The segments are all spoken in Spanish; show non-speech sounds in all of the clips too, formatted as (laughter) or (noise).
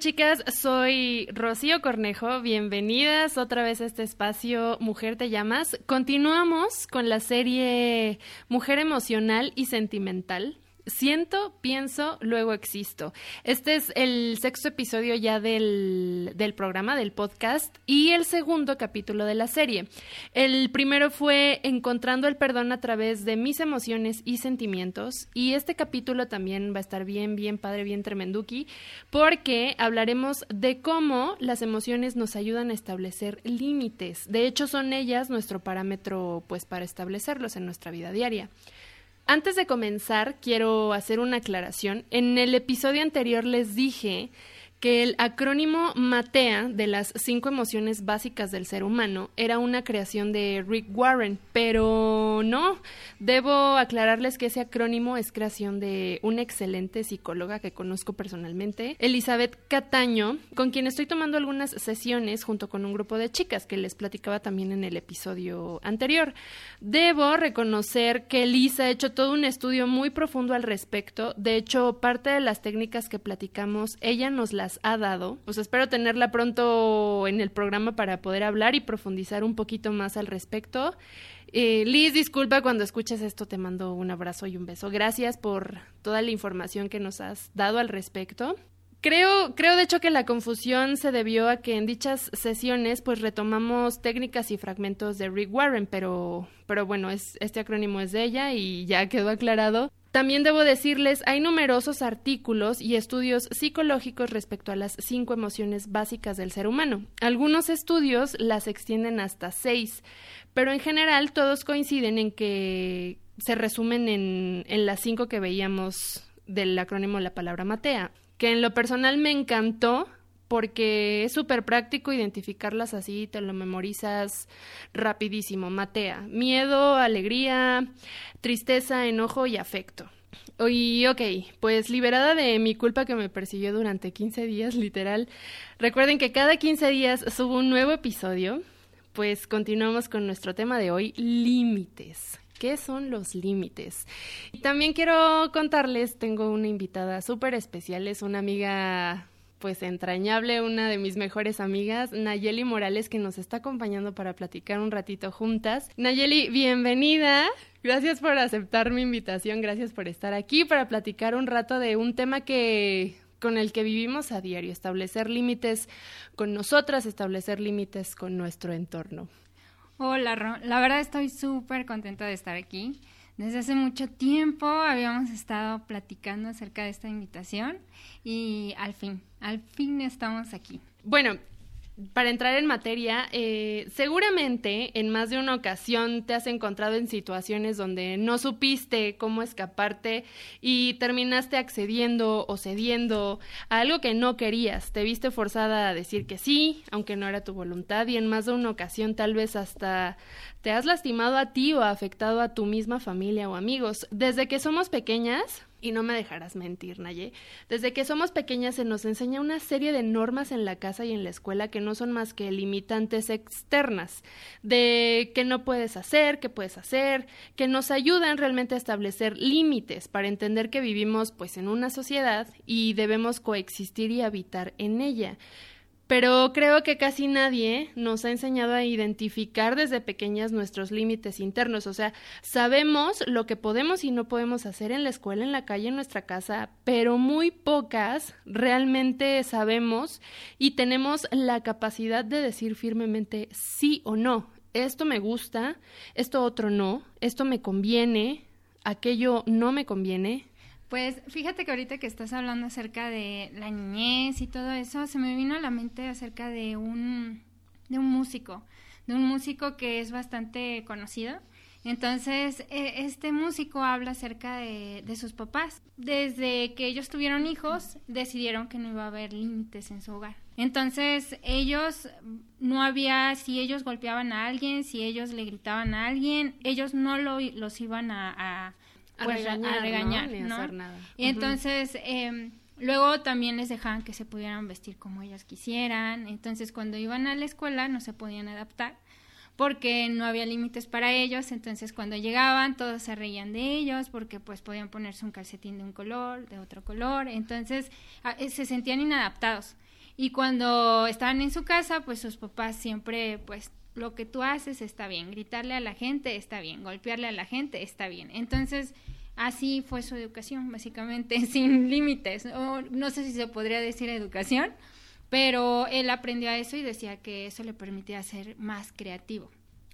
Chicas, soy Rocío Cornejo. Bienvenidas otra vez a este espacio Mujer Te Llamas. Continuamos con la serie Mujer Emocional y Sentimental. Siento, pienso, luego existo. Este es el sexto episodio ya del, del, programa, del podcast, y el segundo capítulo de la serie. El primero fue Encontrando el perdón a través de mis emociones y sentimientos, y este capítulo también va a estar bien, bien padre, bien tremenduki, porque hablaremos de cómo las emociones nos ayudan a establecer límites. De hecho, son ellas nuestro parámetro, pues, para establecerlos en nuestra vida diaria. Antes de comenzar, quiero hacer una aclaración. En el episodio anterior les dije que el acrónimo MATEA de las cinco emociones básicas del ser humano era una creación de Rick Warren, pero no, debo aclararles que ese acrónimo es creación de una excelente psicóloga que conozco personalmente, Elizabeth Cataño, con quien estoy tomando algunas sesiones junto con un grupo de chicas que les platicaba también en el episodio anterior. Debo reconocer que Elisa ha hecho todo un estudio muy profundo al respecto, de hecho parte de las técnicas que platicamos ella nos las ha dado. Pues espero tenerla pronto en el programa para poder hablar y profundizar un poquito más al respecto. Eh, Liz, disculpa cuando escuches esto, te mando un abrazo y un beso. Gracias por toda la información que nos has dado al respecto. Creo, creo de hecho que la confusión se debió a que en dichas sesiones pues retomamos técnicas y fragmentos de Rick Warren, pero, pero bueno, es, este acrónimo es de ella y ya quedó aclarado. También debo decirles, hay numerosos artículos y estudios psicológicos respecto a las cinco emociones básicas del ser humano. Algunos estudios las extienden hasta seis, pero en general todos coinciden en que se resumen en, en las cinco que veíamos del acrónimo la palabra Matea, que en lo personal me encantó porque es súper práctico identificarlas así, te lo memorizas rapidísimo. Matea, miedo, alegría, tristeza, enojo y afecto. Y ok, pues liberada de mi culpa que me persiguió durante 15 días, literal. Recuerden que cada 15 días subo un nuevo episodio. Pues continuamos con nuestro tema de hoy, límites. ¿Qué son los límites? Y también quiero contarles, tengo una invitada súper especial, es una amiga pues entrañable, una de mis mejores amigas, Nayeli Morales, que nos está acompañando para platicar un ratito juntas. Nayeli, bienvenida. Gracias por aceptar mi invitación, gracias por estar aquí para platicar un rato de un tema que con el que vivimos a diario, establecer límites con nosotras, establecer límites con nuestro entorno. La verdad estoy súper contenta de estar aquí. Desde hace mucho tiempo habíamos estado platicando acerca de esta invitación y al fin, al fin estamos aquí. Bueno, para entrar en materia, eh, seguramente en más de una ocasión te has encontrado en situaciones donde no supiste cómo escaparte y terminaste accediendo o cediendo a algo que no querías. Te viste forzada a decir que sí, aunque no era tu voluntad, y en más de una ocasión tal vez hasta te has lastimado a ti o afectado a tu misma familia o amigos. Desde que somos pequeñas, y no me dejarás mentir, Naye. Desde que somos pequeñas se nos enseña una serie de normas en la casa y en la escuela que no son más que limitantes externas, de qué no puedes hacer, qué puedes hacer, que nos ayudan realmente a establecer límites para entender que vivimos pues en una sociedad y debemos coexistir y habitar en ella pero creo que casi nadie nos ha enseñado a identificar desde pequeñas nuestros límites internos. O sea, sabemos lo que podemos y no podemos hacer en la escuela, en la calle, en nuestra casa, pero muy pocas realmente sabemos y tenemos la capacidad de decir firmemente sí o no. Esto me gusta, esto otro no, esto me conviene, aquello no me conviene, pues fíjate que ahorita que estás hablando acerca de la niñez y todo eso, se me vino a la mente acerca de un, de un músico, de un músico que es bastante conocido. Entonces, e, este músico habla acerca de, de, sus papás. Desde que ellos tuvieron hijos, decidieron que no iba a haber límites en su hogar. Entonces, ellos no había, si ellos golpeaban a alguien, si ellos le gritaban a alguien, ellos no lo, los iban a a pues, regañar, ¿no? Y entonces, em, luego también les dejaban que se pudieran vestir como ellas quisieran. Entonces, cuando iban a la escuela no se podían adaptar porque no había límites para ellos, entonces cuando llegaban todos se reían de ellos porque pues podían ponerse un calcetín de un color, de otro color, entonces eh, se sentían inadaptados. Y cuando estaban en su casa, pues sus papás siempre pues lo que tú haces está bien, gritarle a la gente está bien, golpearle a la gente está bien. Entonces, así fue su educación, básicamente, (laughs) sin límites. O, no sé si se podría decir educación, pero él aprendió a eso y decía que eso le permitía ser más creativo.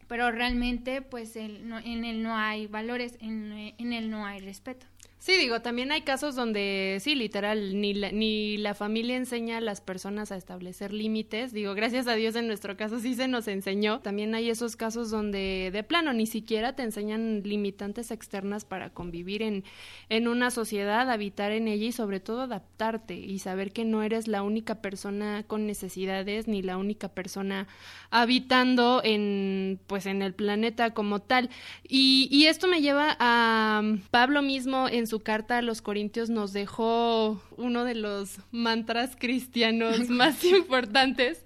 Pero realmente, pues, él, en él no hay valores, en él no hay respeto. Sí, digo, también hay casos donde sí, literal, ni la, ni la familia enseña a las personas a establecer límites. Digo, gracias a Dios en nuestro caso sí se nos enseñó. También hay esos casos donde de plano ni siquiera te enseñan limitantes externas para convivir en, en una sociedad, habitar en ella y sobre todo adaptarte y saber que no eres la única persona con necesidades ni la única persona habitando en pues en el planeta como tal. Y, y esto me lleva a Pablo mismo en su carta a los Corintios nos dejó uno de los mantras cristianos (laughs) más importantes.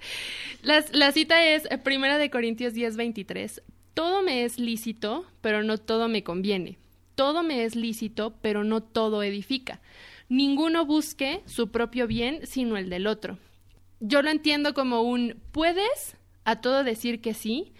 la cita es eh, Primera de Corintios 10, 23. Todo me es lícito, pero no todo me conviene. Todo me es lícito, pero no todo edifica. Ninguno busque su propio bien, sino el del otro. Yo lo entiendo como un puedes a todo decir que sí,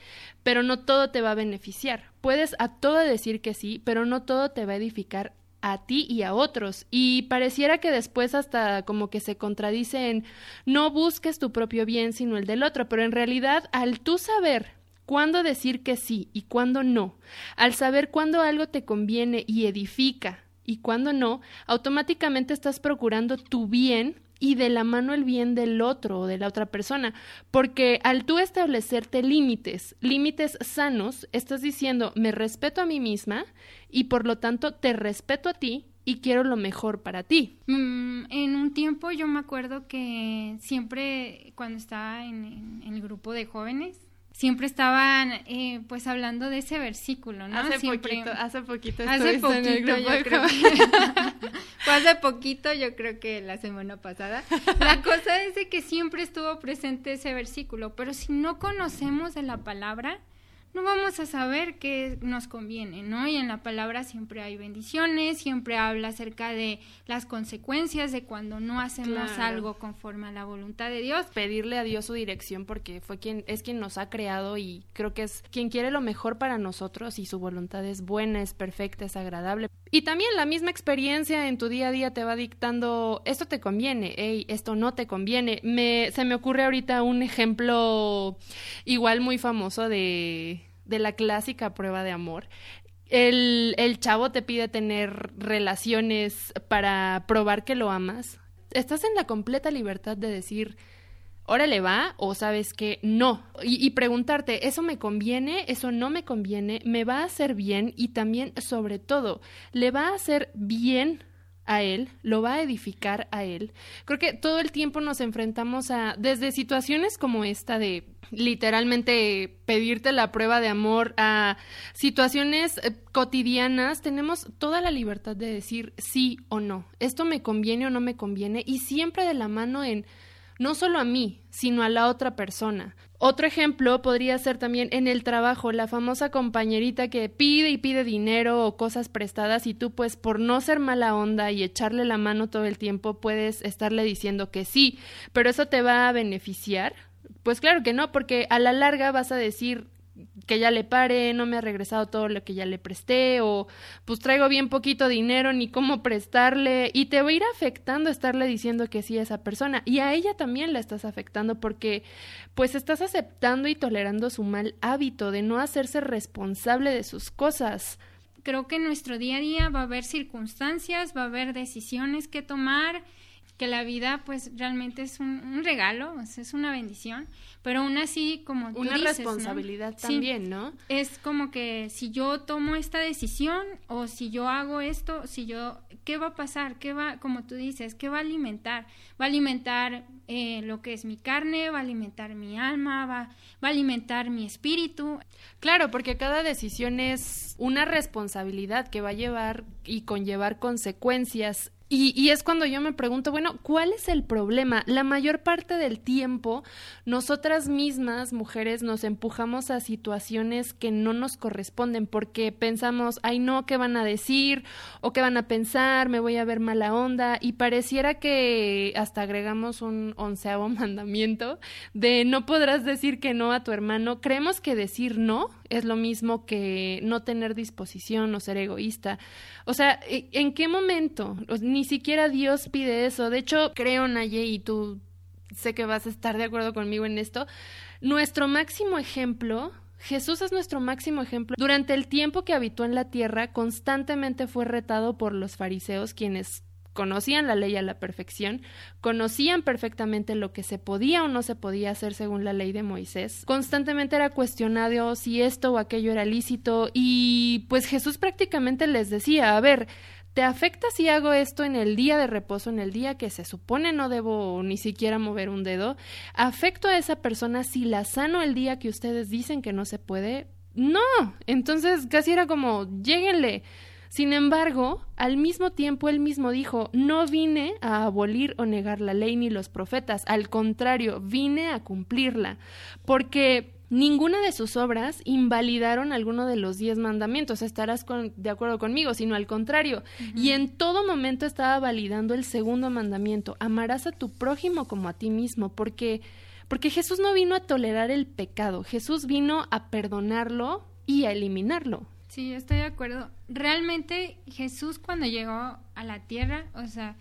pero no todo te va a beneficiar. Puedes a todo decir que sí, pero no todo te va a edificar a ti y a otros. Y pareciera que después hasta como que se contradice en no busques tu propio bien sino el del otro, pero en realidad al tú saber cuándo decir que sí y cuándo no, al saber cuándo algo te conviene y edifica y cuándo no, automáticamente estás procurando tu bien y de la mano el bien del otro o de la otra persona, porque al tú establecerte límites, límites sanos, estás diciendo, me respeto a mí misma y por lo tanto te respeto a ti y quiero lo mejor para ti. Mm, en un tiempo yo me acuerdo que siempre cuando estaba en el grupo de jóvenes, siempre estaban eh, pues hablando de ese versículo, ¿no? Hace poquito, hace poquito hace poquito, yo creo que, (laughs) hace poquito, yo creo que la semana pasada. La cosa es de que siempre estuvo presente ese versículo, pero si no conocemos de la palabra, no vamos a saber qué nos conviene, ¿no? Y en la palabra siempre hay bendiciones, siempre habla acerca de las consecuencias de cuando no hacemos algo conforme a la voluntad de Dios. Pedirle a Dios su dirección porque fue quien es quien nos ha creado y creo que es quien quiere lo mejor para nosotros y su voluntad es buena, es perfecta, es agradable. Y también la misma experiencia en tu día a día te va dictando esto te conviene, hey, esto no te conviene. Me se me ocurre ahorita un ejemplo igual muy famoso de de la clásica prueba de amor. El, el chavo te pide tener relaciones para probar que lo amas. Estás en la completa libertad de decir, órale va o sabes que no. Y, y, preguntarte, ¿eso me conviene? ¿Eso no me conviene? ¿Me va a hacer bien? Y también, sobre todo, ¿le va a hacer bien a él, lo va a edificar a él. Creo que todo el tiempo nos enfrentamos a, desde situaciones como esta de literalmente pedirte la prueba de amor, a situaciones eh, cotidianas, tenemos toda la libertad de decir sí o no, esto me conviene o no me conviene, y siempre de la mano en no solo a mí, sino a la otra persona. Otro ejemplo podría ser también en el trabajo, la famosa compañerita que pide y pide dinero o cosas prestadas y tú pues por no ser mala onda y echarle la mano todo el tiempo puedes estarle diciendo que sí, pero eso te va a beneficiar. Pues claro que no, porque a la larga vas a decir, que ya le pare, no me ha regresado todo lo que ya le presté o pues traigo bien poquito dinero ni cómo prestarle y te va a ir afectando estarle diciendo que sí a esa persona y a ella también la estás afectando porque pues estás aceptando y tolerando su mal hábito de no hacerse responsable de sus cosas. Creo que en nuestro día a día va a haber circunstancias, va a haber decisiones que tomar que la vida pues realmente es un, regalo, es una bendición, pero aún así como tú una responsabilidad también, ¿no? Es como que si yo tomo esta decisión o si yo hago esto, si yo qué va a pasar, qué va, como tú dices, qué va a alimentar, va a alimentar eh, lo que es mi carne, va a alimentar mi alma, va, va a alimentar mi espíritu. Claro, porque cada decisión es una responsabilidad que va a llevar y conllevar consecuencias y, es cuando yo me pregunto, bueno, ¿cuál es el problema? La mayor parte del tiempo, nosotras mismas, mujeres, nos empujamos a situaciones que no nos corresponden porque pensamos, ay no, ¿qué van a decir? ¿O qué van a pensar? ¿Me voy a ver mala onda? Y pareciera que hasta agregamos un onceavo (laughs) mandamiento de no podrás decir que no a tu hermano. Creemos que decir no es lo mismo que no tener disposición o ser egoísta. O sea, ¿en qué momento? Ni siquiera Dios pide eso. De hecho, creo, Naye, y tú sé que vas a estar de acuerdo conmigo en esto, nuestro máximo ejemplo Jesús es nuestro máximo ejemplo. Durante el tiempo que habitó en la tierra, constantemente fue retado por los fariseos, quienes conocían la ley a la perfección, conocían perfectamente lo que se podía o no se podía hacer según la ley de Moisés. Constantemente era cuestionado si esto o aquello era lícito y pues Jesús prácticamente les decía, a ver, ¿Te afecta si hago esto en el día de reposo, en el día que se supone no debo ni siquiera mover un dedo? ¿Afecto a esa persona si la sano el día que ustedes dicen que no se puede? No. Entonces casi era como, lléguenle. Sin embargo, al mismo tiempo él mismo dijo, no vine a abolir o negar la ley ni los profetas, al contrario, vine a cumplirla, porque ninguna de sus obras invalidaron alguno de los diez mandamientos, estarás de acuerdo conmigo, sino al contrario, y en todo momento estaba validando el segundo mandamiento, amarás a tu prójimo como a ti mismo, porque porque Jesús no vino a tolerar el pecado, Jesús vino a perdonarlo y a eliminarlo. Sí, estoy de acuerdo. Realmente Jesús cuando llegó a la tierra, o sea,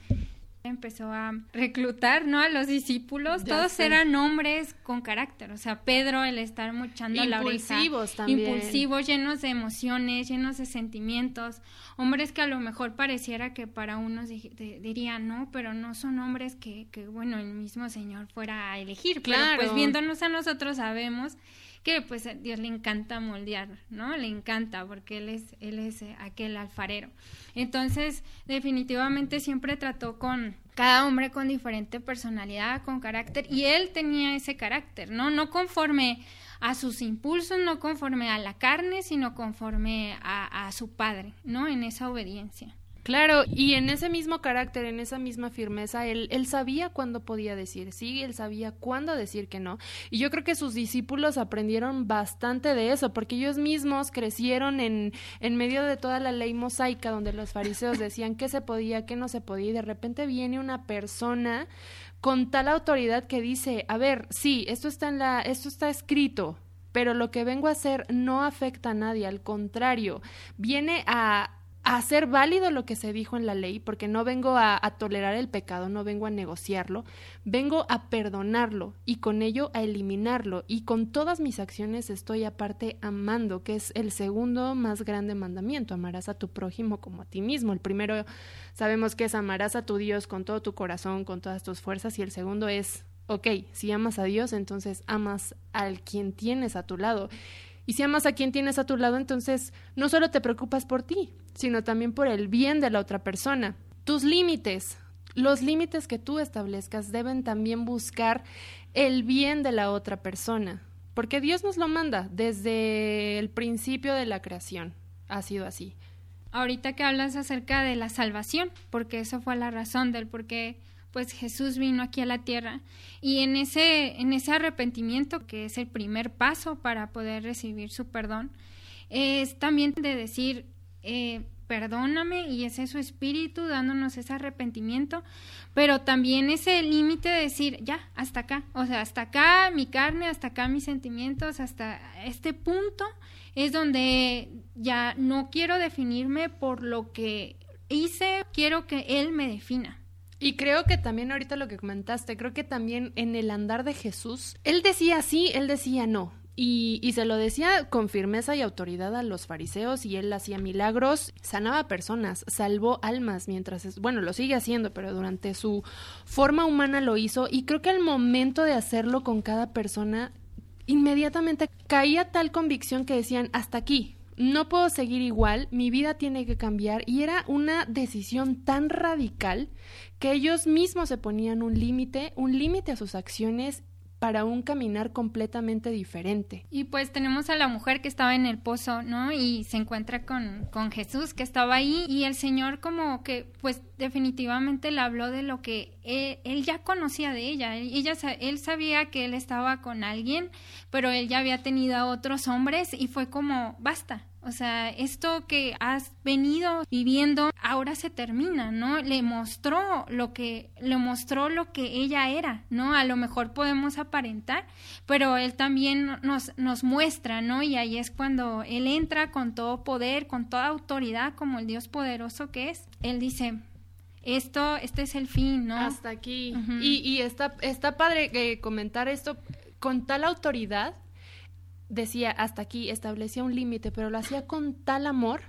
empezó a reclutar, ¿no? A los discípulos, todos eran hombres con carácter, o sea, Pedro, el estar muchando la oreja. Impulsivos también. Impulsivos, llenos de emociones, llenos de sentimientos, hombres que a lo mejor pareciera que para unos dirían, no, pero no son hombres que, que, bueno, el mismo Señor fuera a elegir, claro. pues viéndonos a nosotros sabemos que pues a Dios le encanta moldear, ¿no? Le encanta porque él es él es eh, aquel alfarero. Entonces, definitivamente siempre trató con cada hombre con diferente personalidad, con carácter y él tenía ese carácter, ¿no? No conforme a sus impulsos, no conforme a la carne, sino conforme a, a su padre, ¿no? En esa obediencia. Claro, y en ese mismo carácter, en esa misma firmeza, él, él sabía cuándo podía decir sí, él sabía cuándo decir que no. Y yo creo que sus discípulos aprendieron bastante de eso, porque ellos mismos crecieron en, en medio de toda la ley mosaica, donde los fariseos decían qué se podía, qué no se podía, y de repente viene una persona con tal autoridad que dice, a ver, sí, esto está en la, esto está escrito, pero lo que vengo a hacer no afecta a nadie, al contrario, viene a a hacer válido lo que se dijo en la ley, porque no vengo a, tolerar el pecado, no vengo a negociarlo, vengo a perdonarlo y con ello a eliminarlo. Y con todas mis acciones estoy aparte amando, que es el segundo más grande mandamiento, amarás a tu prójimo como a ti mismo. El primero sabemos que es amarás a tu Dios con todo tu corazón, con todas tus fuerzas, y el segundo es ok, si amas a Dios, entonces amas al quien tienes a tu lado. Y si amas a quien tienes a tu lado, entonces no solo te preocupas por ti, sino también por el bien de la otra persona. Tus límites, los límites que tú establezcas deben también buscar el bien de la otra persona, porque Dios nos lo manda desde el principio de la creación. Ha sido así. Ahorita que hablas acerca de la salvación, porque eso fue la razón del por qué pues Jesús vino aquí a la tierra y en ese en ese arrepentimiento que es el primer paso para poder recibir su perdón es también de decir eh, perdóname y ese es su espíritu dándonos ese arrepentimiento, pero también ese límite de decir, ya, hasta acá, o sea, hasta acá mi carne, hasta acá mis sentimientos, hasta este punto es donde ya no quiero definirme por lo que hice, quiero que él me defina. Y creo que también ahorita lo que comentaste, creo que también en el andar de Jesús, él decía sí, él decía no. Y, se lo decía con firmeza y autoridad a los fariseos y él hacía milagros, sanaba personas, salvó almas mientras, bueno, lo sigue haciendo, pero durante su forma humana lo hizo y creo que al momento de hacerlo con cada persona, inmediatamente caía tal convicción que decían, hasta aquí, no puedo seguir igual, mi vida tiene que cambiar y era una decisión tan radical que ellos mismos se ponían un límite, un límite a sus acciones para un caminar completamente diferente. Y pues tenemos a la mujer que estaba en el pozo, ¿no? Y se encuentra con, con Jesús que estaba ahí y el Señor como que pues definitivamente le habló de lo que él, ya conocía de ella. Ella, él sabía que él estaba con alguien, pero él ya había tenido a otros hombres y fue como, basta, o sea, esto que has venido viviendo ahora se termina, ¿no? Le mostró lo que le mostró lo que ella era, ¿no? A lo mejor podemos aparentar, pero él también nos nos muestra, ¿no? Y ahí es cuando él entra con todo poder, con toda autoridad como el Dios poderoso que es. Él dice, esto, este es el fin, ¿no? Hasta aquí. Y, y está, está padre eh, comentar esto con tal autoridad decía hasta aquí, establecía un límite, pero lo hacía con tal amor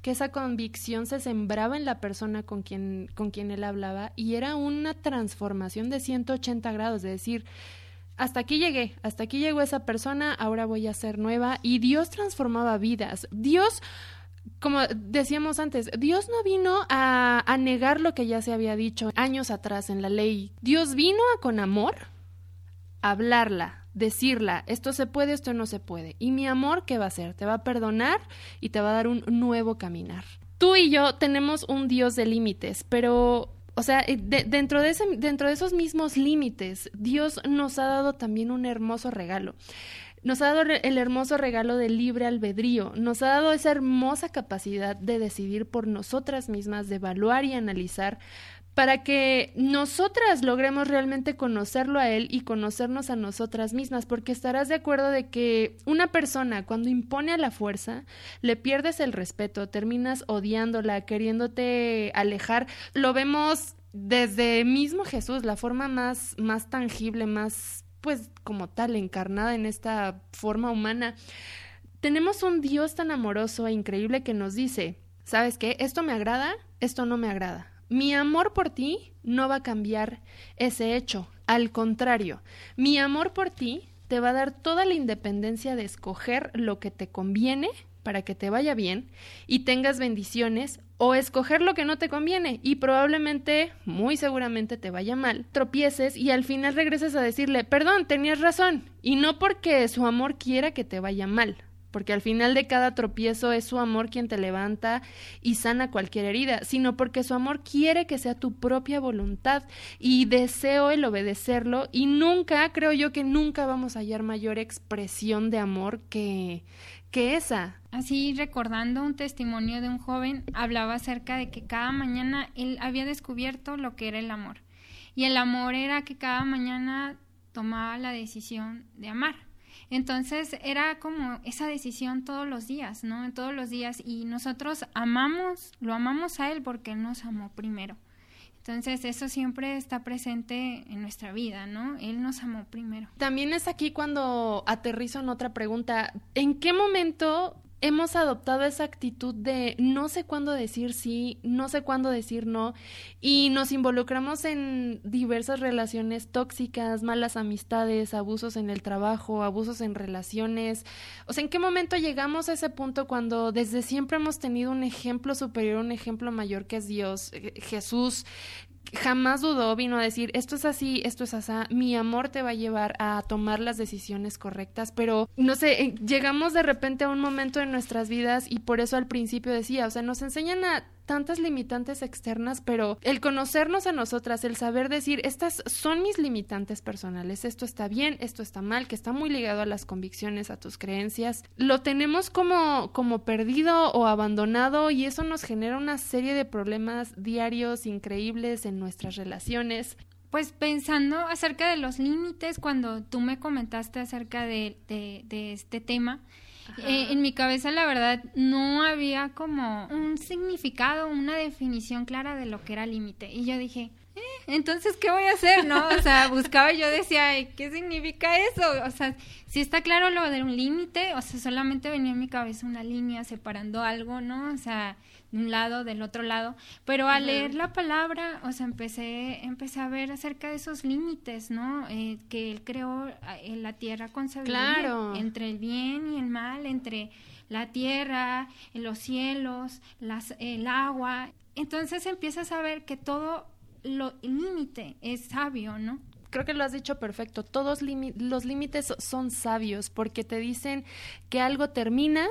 que esa convicción se sembraba en la persona con quien, con quien él hablaba y era una transformación de 180 grados, de decir, hasta aquí llegué, hasta aquí llegó esa persona, ahora voy a ser nueva y Dios transformaba vidas. Dios, como decíamos antes, Dios no vino a, a negar lo que ya se había dicho años atrás en la ley. Dios vino a con amor a hablarla, decirla, esto se puede, esto no se puede. Y mi amor, ¿qué va a hacer? Te va a perdonar y te va a dar un nuevo caminar. Tú y yo tenemos un Dios de límites, pero, o sea, eh, dentro, de ese, dentro de esos mismos límites, Dios nos ha dado también un hermoso regalo. Nos ha dado el hermoso regalo del libre albedrío, nos ha dado esa hermosa capacidad de decidir por nosotras mismas, de evaluar y analizar para que nosotras logremos realmente conocerlo a él y conocernos a nosotras mismas, porque estarás de acuerdo de que una persona cuando impone a la fuerza, le pierdes el respeto, terminas odiándola, queriéndote alejar. Lo vemos desde mismo Jesús, la forma más, más tangible, más pues como tal, encarnada en esta forma humana. Tenemos un Dios tan amoroso e increíble que nos dice, ¿sabes qué? Esto me agrada, esto no me agrada mi amor por ti no va a cambiar ese hecho. Al contrario, mi amor por ti te va a dar toda la independencia de escoger lo que te conviene para que te vaya bien y tengas bendiciones o escoger lo que no te conviene y probablemente, muy seguramente te vaya mal, tropieces y al final regreses a decirle, perdón, tenías razón, y no porque su amor quiera que te vaya mal, porque al final de cada tropiezo es su amor quien te levanta y sana cualquier herida, sino porque su amor quiere que sea tu propia voluntad y deseo el obedecerlo y nunca, creo yo que nunca vamos a hallar mayor expresión de amor que que esa. Así recordando un testimonio de un joven, hablaba acerca de que cada mañana él había descubierto lo que era el amor. Y el amor era que cada mañana tomaba la decisión de amar entonces era como esa decisión todos los días, ¿no? Todos los días y nosotros amamos, lo amamos a Él porque Él nos amó primero. Entonces eso siempre está presente en nuestra vida, ¿no? Él nos amó primero. También es aquí cuando aterrizo en otra pregunta. ¿En qué momento hemos adoptado esa actitud de no sé cuándo decir sí, no sé cuándo decir no, y nos involucramos en diversas relaciones tóxicas, malas amistades, abusos en el trabajo, abusos en relaciones. O sea, ¿en qué momento llegamos a ese punto cuando desde siempre hemos tenido un ejemplo superior, un ejemplo mayor que es Dios, eh, Jesús, jamás dudó, vino a decir, esto es así, esto es así, mi amor te va a llevar a tomar las decisiones correctas, pero no sé, eh, llegamos de repente a un momento en nuestras vidas y por eso al principio decía, o sea, nos enseñan a tantas limitantes externas, pero el conocernos a nosotras, el saber decir, estas son mis limitantes personales, esto está bien, esto está mal, que está muy ligado a las convicciones, a tus creencias, lo tenemos como, como perdido o abandonado y eso nos genera una serie de problemas diarios increíbles en nuestras relaciones. Pues pensando acerca de los límites, cuando tú me comentaste acerca de, de este tema, eh, en mi cabeza, la verdad, no había como un significado, una definición clara de lo que era límite. Y yo dije, eh, entonces, ¿qué voy a hacer? ¿No? O sea, (laughs) buscaba y yo decía, ¿qué significa eso? O sea, si está claro lo de un límite, o sea, solamente venía en mi cabeza una línea separando algo, ¿no? O sea, de un lado, del otro lado, pero al leer la palabra, o sea, empecé, empecé a ver acerca de esos límites, ¿no? Eh, que él creó en la tierra con sabiduría, entre el bien y el mal, entre la tierra, los cielos, las, el agua. Entonces empiezas a ver que todo lo límite es sabio, ¿no? creo que lo has dicho perfecto. Todos los límites son sabios porque te dicen que algo termina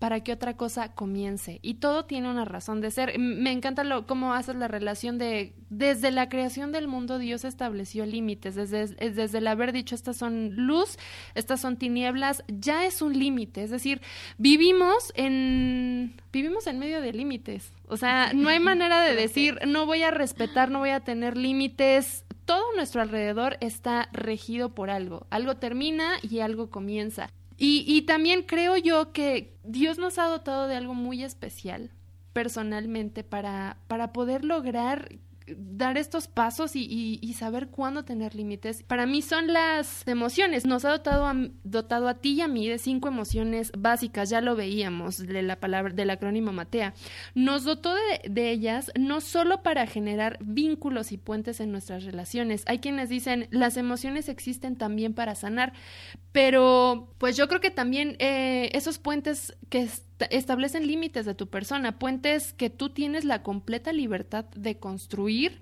para que otra cosa comience. Y todo tiene una razón de ser. Me encanta lo, cómo haces la relación de, desde la creación del mundo Dios estableció límites, desde, desde el haber dicho estas son luz, estas son tinieblas, ya es un límite. Es decir, vivimos en, vivimos en medio de límites. O sea, no hay manera de (laughs) decir, no voy a respetar, no voy a tener límites. Todo nuestro alrededor está regido por algo. Algo termina y algo comienza. Y, y también creo yo que Dios nos ha dotado de algo muy especial personalmente para, para poder lograr dar estos pasos y, saber cuándo tener límites. Para mí son las emociones. Nos ha dotado a, dotado a ti y a mí de cinco emociones básicas. Ya lo veíamos de la palabra del acrónimo Matea. Nos dotó de, de ellas no solo para generar vínculos y puentes en nuestras relaciones. Hay quienes dicen las emociones existen también para sanar, pero pues yo creo que también eh, esos puentes que establecen límites de tu persona, puentes que tú tienes la completa libertad de construir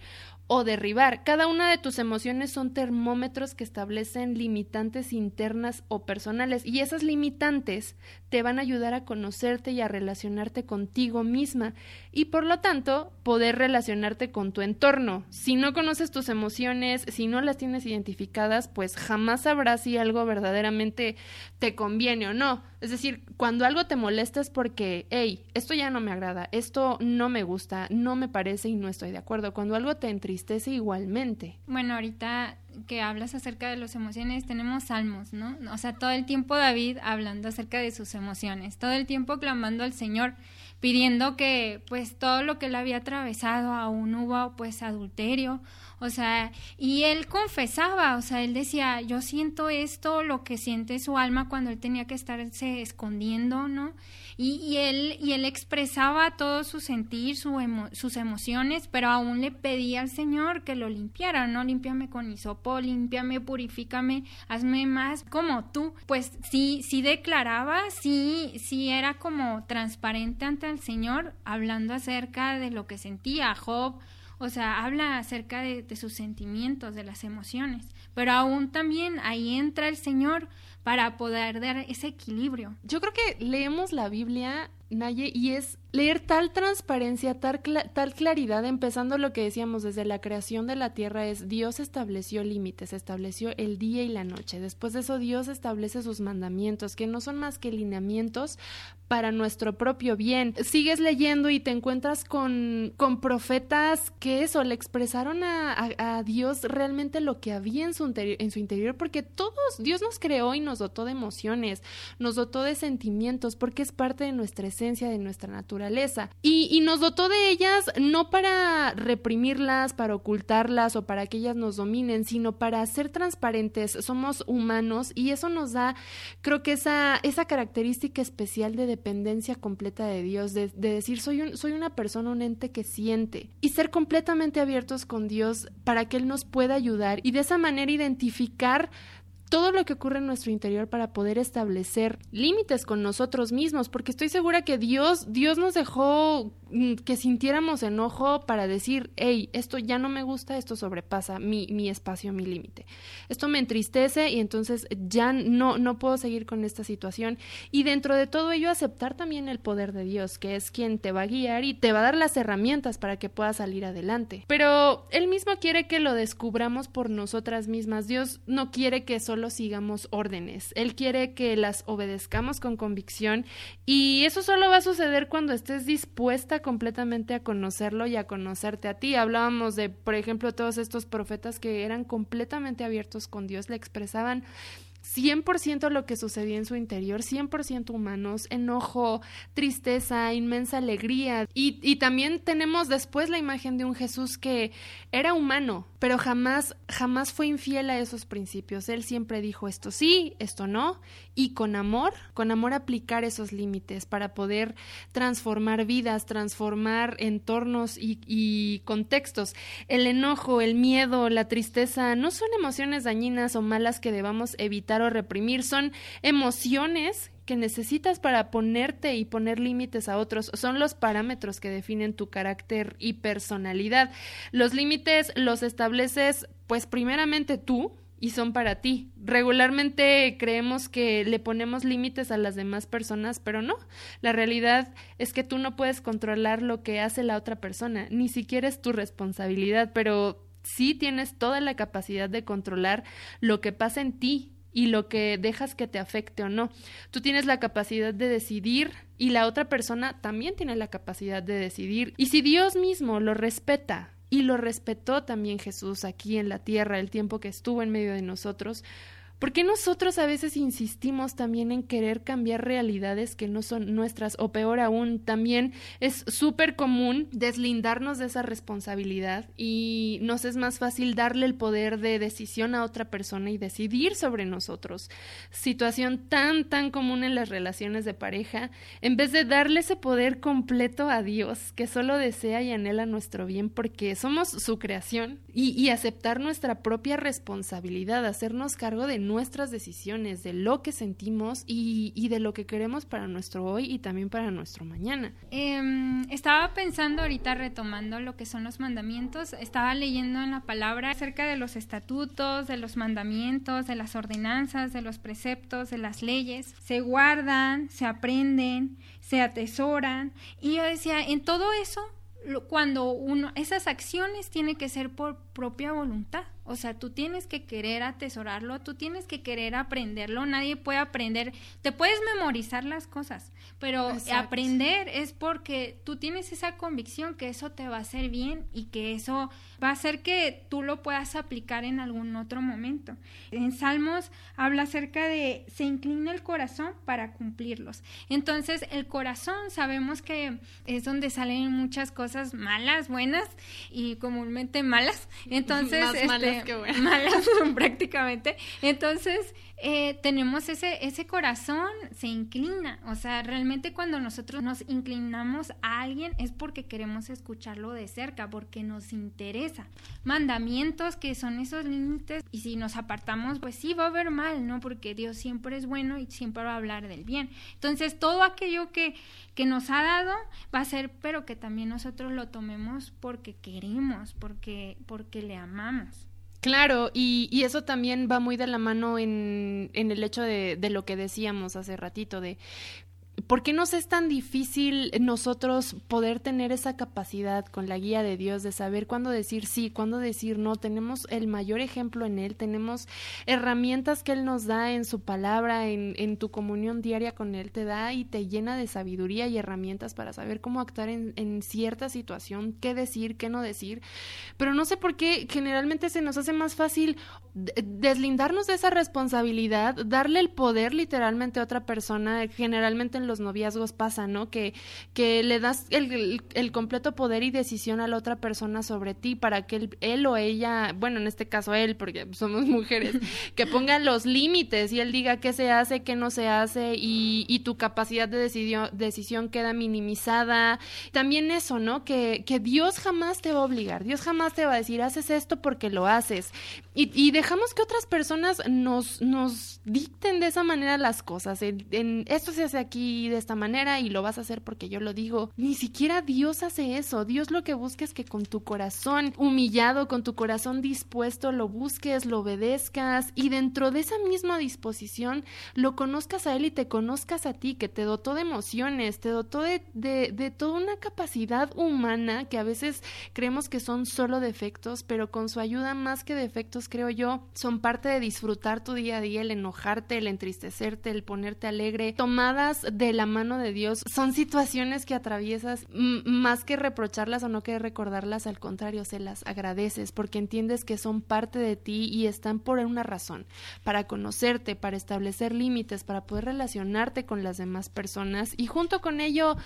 o derribar. Cada una de tus emociones son termómetros que establecen limitantes internas o personales y esas limitantes te van a ayudar a conocerte y a relacionarte contigo misma y por lo tanto poder relacionarte con tu entorno. Si no conoces tus emociones, si no las tienes identificadas, pues jamás sabrás si algo verdaderamente te conviene o no. Es decir, cuando algo te molesta es porque, hey, esto ya no me agrada, esto no me gusta, no me parece y no estoy de acuerdo. Cuando algo te entristece igualmente. Bueno, ahorita que hablas acerca de las emociones, tenemos salmos, ¿no? O sea, todo el tiempo David hablando acerca de sus emociones, todo el tiempo clamando al Señor, pidiendo que pues todo lo que él había atravesado aún hubo pues adulterio, o sea, y él confesaba, o sea, él decía, yo siento esto, lo que siente su alma cuando él tenía que estarse escondiendo, ¿no? Y, él, y él expresaba todo su sentir, su sus emociones, pero aún le pedía al Señor que lo limpiara, ¿no? Límpiame con hisopo, límpiame, purifícame, hazme más como tú. Pues sí, sí declaraba, sí, sí era como transparente ante el Señor, hablando acerca de lo que sentía Job, o sea, habla acerca de, de, sus sentimientos, de las emociones, pero aún también ahí entra el Señor para poder dar ese equilibrio. Yo creo que leemos la Biblia, Naye, y es leer tal transparencia, tal, tal, claridad, empezando lo que decíamos desde la creación de la tierra, es Dios estableció límites, estableció el día y la noche. Después de eso, Dios establece sus mandamientos, que no son más que lineamientos para nuestro propio bien. Sigues leyendo y te encuentras con, con profetas que eso, le expresaron a, Dios realmente lo que había en su, en su interior, porque todos, Dios nos creó y nos dotó de emociones, nos dotó de sentimientos, porque es parte de nuestra de nuestra naturaleza. Y, y nos dotó de ellas no para reprimirlas, para ocultarlas o para que ellas nos dominen, sino para ser transparentes. Somos humanos y eso nos da, creo que esa, esa característica especial de dependencia completa de Dios, de, de decir soy, un, soy una persona, un ente que siente y ser completamente abiertos con Dios para que Él nos pueda ayudar y de esa manera identificar todo lo que ocurre en nuestro interior para poder establecer límites con nosotros mismos, porque estoy segura que Dios, Dios nos dejó mm, que sintiéramos enojo para decir, hey, esto ya no me gusta, esto sobrepasa mi, mi espacio, mi límite. Esto me entristece y entonces ya no, no puedo seguir con esta situación. Y dentro de todo ello, aceptar también el poder de Dios, que es quien te va a guiar y te va a dar las herramientas para que puedas salir adelante. Pero Él mismo quiere que lo descubramos por nosotras mismas. Dios no quiere que solo sigamos órdenes. Él quiere que las obedezcamos con convicción y eso solo va a suceder cuando estés dispuesta completamente a conocerlo y a conocerte a ti. Hablábamos de, por ejemplo, todos estos profetas que eran completamente abiertos con Dios, le expresaban 100% lo que sucedía en su interior, 100% humanos, enojo, tristeza, inmensa alegría. Y, y, también tenemos después la imagen de un Jesús que era humano, pero jamás, jamás fue infiel a esos principios. Él siempre dijo esto sí, esto no, y con amor, con amor aplicar esos límites para poder transformar vidas, transformar entornos y, y contextos. El enojo, el miedo, la tristeza no son emociones dañinas o malas que debamos evitar o reprimir, son emociones que necesitas para ponerte y poner límites a otros son los parámetros que definen tu carácter y personalidad. Los límites los estableces pues primeramente tú, y son para ti. Regularmente creemos que le ponemos límites a las demás personas, pero no. La realidad es que tú no puedes controlar lo que hace la otra persona, ni siquiera es tu responsabilidad, pero sí tienes toda la capacidad de controlar lo que pasa en ti y lo que dejas que te afecte o no. Tú tienes la capacidad de decidir y la otra persona también tiene la capacidad de decidir. Y si Dios mismo lo respeta y lo respetó también Jesús aquí en la tierra el tiempo que estuvo en medio de nosotros, ¿Por qué nosotros a veces insistimos también en querer cambiar realidades que no son nuestras? O peor aún, también es súper común deslindarnos de esa responsabilidad y nos es más fácil darle el poder de decisión a otra persona y decidir sobre nosotros. Situación tan, tan común en las relaciones de pareja, en vez de darle ese poder completo a Dios, que solo desea y anhela nuestro bien porque somos su creación, y, y aceptar nuestra propia responsabilidad, hacernos cargo de nuestras decisiones, de lo que sentimos y, de lo que queremos para nuestro hoy y también para nuestro mañana. Eh, estaba pensando ahorita retomando lo que son los mandamientos, estaba leyendo en la palabra acerca de los estatutos, de los mandamientos, de las ordenanzas, de los preceptos, de las leyes. Se guardan, se aprenden, se atesoran. Y yo decía, en todo eso, cuando uno, esas acciones tienen que ser por propia voluntad. O sea, tú tienes que querer atesorarlo, tú tienes que querer aprenderlo, nadie puede aprender, te puedes memorizar las cosas, pero Exacto. aprender es porque tú tienes esa convicción que eso te va a hacer bien y que eso va a hacer que tú lo puedas aplicar en algún otro momento. En Salmos habla acerca de se inclina el corazón para cumplirlos. Entonces, el corazón sabemos que es donde salen muchas cosas malas, buenas y comúnmente malas. (laughs) Entonces, Más este, malas que buenas. malas (laughs) prácticamente. Entonces, eh, tenemos ese, ese corazón, se inclina. O sea, realmente cuando nosotros nos inclinamos a alguien es porque queremos escucharlo de cerca, porque nos interesa. Mandamientos que son esos límites y si nos apartamos, pues sí va a haber mal, ¿no? Porque Dios siempre es bueno y siempre va a hablar del bien. Entonces, todo aquello que, que nos ha dado va a ser, pero que también nosotros lo tomemos porque queremos, porque, porque le amamos. Claro, y, y, eso también va muy de la mano en, en el hecho de, de, lo que decíamos hace ratito, de ¿Por qué nos es tan difícil nosotros poder tener esa capacidad con la guía de Dios de saber cuándo decir sí, cuándo decir no? Tenemos el mayor ejemplo en Él, tenemos herramientas que Él nos da en su palabra, en, en tu comunión diaria con Él, te da y te llena de sabiduría y herramientas para saber cómo actuar en, en cierta situación, qué decir, qué no decir. Pero no sé por qué generalmente se nos hace más fácil deslindarnos de esa responsabilidad, darle el poder literalmente a otra persona, generalmente en los noviazgos pasa, ¿no? Que, que le das el, el, completo poder y decisión a la otra persona sobre ti para que él, él, o ella, bueno, en este caso él, porque somos (laughs) mujeres, que ponga los límites y él diga qué se hace, qué no se hace y, y tu capacidad de decidio, decisión queda minimizada. También eso, ¿no? Que, que Dios jamás te va a obligar, Dios jamás te va a decir, haces esto porque lo haces. Y, y dejamos que otras personas nos, nos dicten de esa manera las cosas. En, esto se hace aquí de esta manera y lo vas a hacer porque yo lo digo. Ni siquiera Dios hace eso. Dios lo que busca es que con tu corazón humillado, con tu corazón dispuesto, lo busques, lo obedezcas y dentro de esa misma disposición lo conozcas a Él y te conozcas a ti, que te dotó de emociones, te dotó de, de, de toda una capacidad humana que a veces creemos que son solo defectos, pero con su ayuda más que defectos, creo yo, son parte de disfrutar tu día a día, el enojarte, el entristecerte, el ponerte alegre, tomadas de la mano de Dios. Son situaciones que atraviesas más que reprocharlas o no que recordarlas, al contrario, se las agradeces porque entiendes que son parte de ti y están por una razón, para conocerte, para establecer límites, para poder relacionarte con las demás personas y junto con ello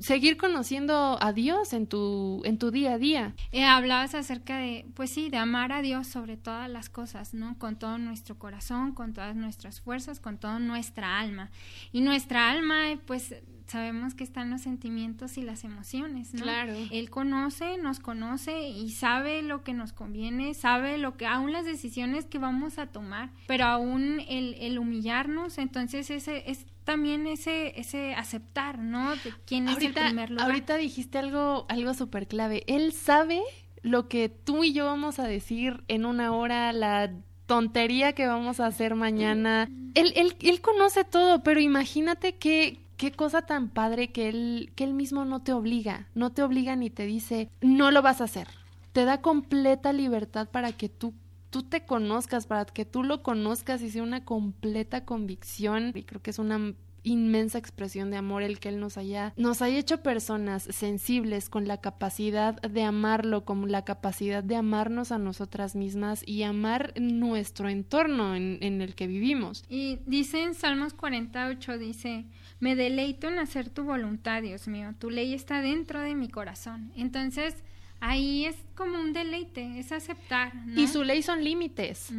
seguir conociendo a Dios en tu, en tu día a día. Eh, hablabas acerca de, pues sí, de amar a Dios sobre todas las cosas, ¿no? Con todo nuestro corazón, con todas nuestras fuerzas, con toda nuestra alma. Y nuestra alma, pues sabemos que están los sentimientos y las emociones, ¿no? Claro. Él conoce, nos conoce y sabe lo que nos conviene, sabe lo que, aún las decisiones que vamos a tomar, pero aún el, el humillarnos, entonces ese es también ese, ese aceptar, ¿no? De quién es el primer lugar. Ahorita dijiste algo, algo súper clave. Él sabe lo que tú y yo vamos a decir en una hora, la tontería que vamos a hacer mañana. Él, él, él conoce todo, pero imagínate qué, qué cosa tan padre que él, que él mismo no te obliga, no te obliga ni te dice, no lo vas a hacer. Te da completa libertad para que tú tú te conozcas, para que tú lo conozcas y sea una completa convicción. Y creo que es una inmensa expresión de amor el que él nos haya nos haya hecho personas sensibles con la capacidad de amarlo con la capacidad de amarnos a nosotras mismas y amar nuestro entorno en, en el que vivimos y dice en Salmos 48 dice me deleito en hacer tu voluntad Dios mío tu ley está dentro de mi corazón entonces ahí es como un deleite, es aceptar. Y su ley son límites.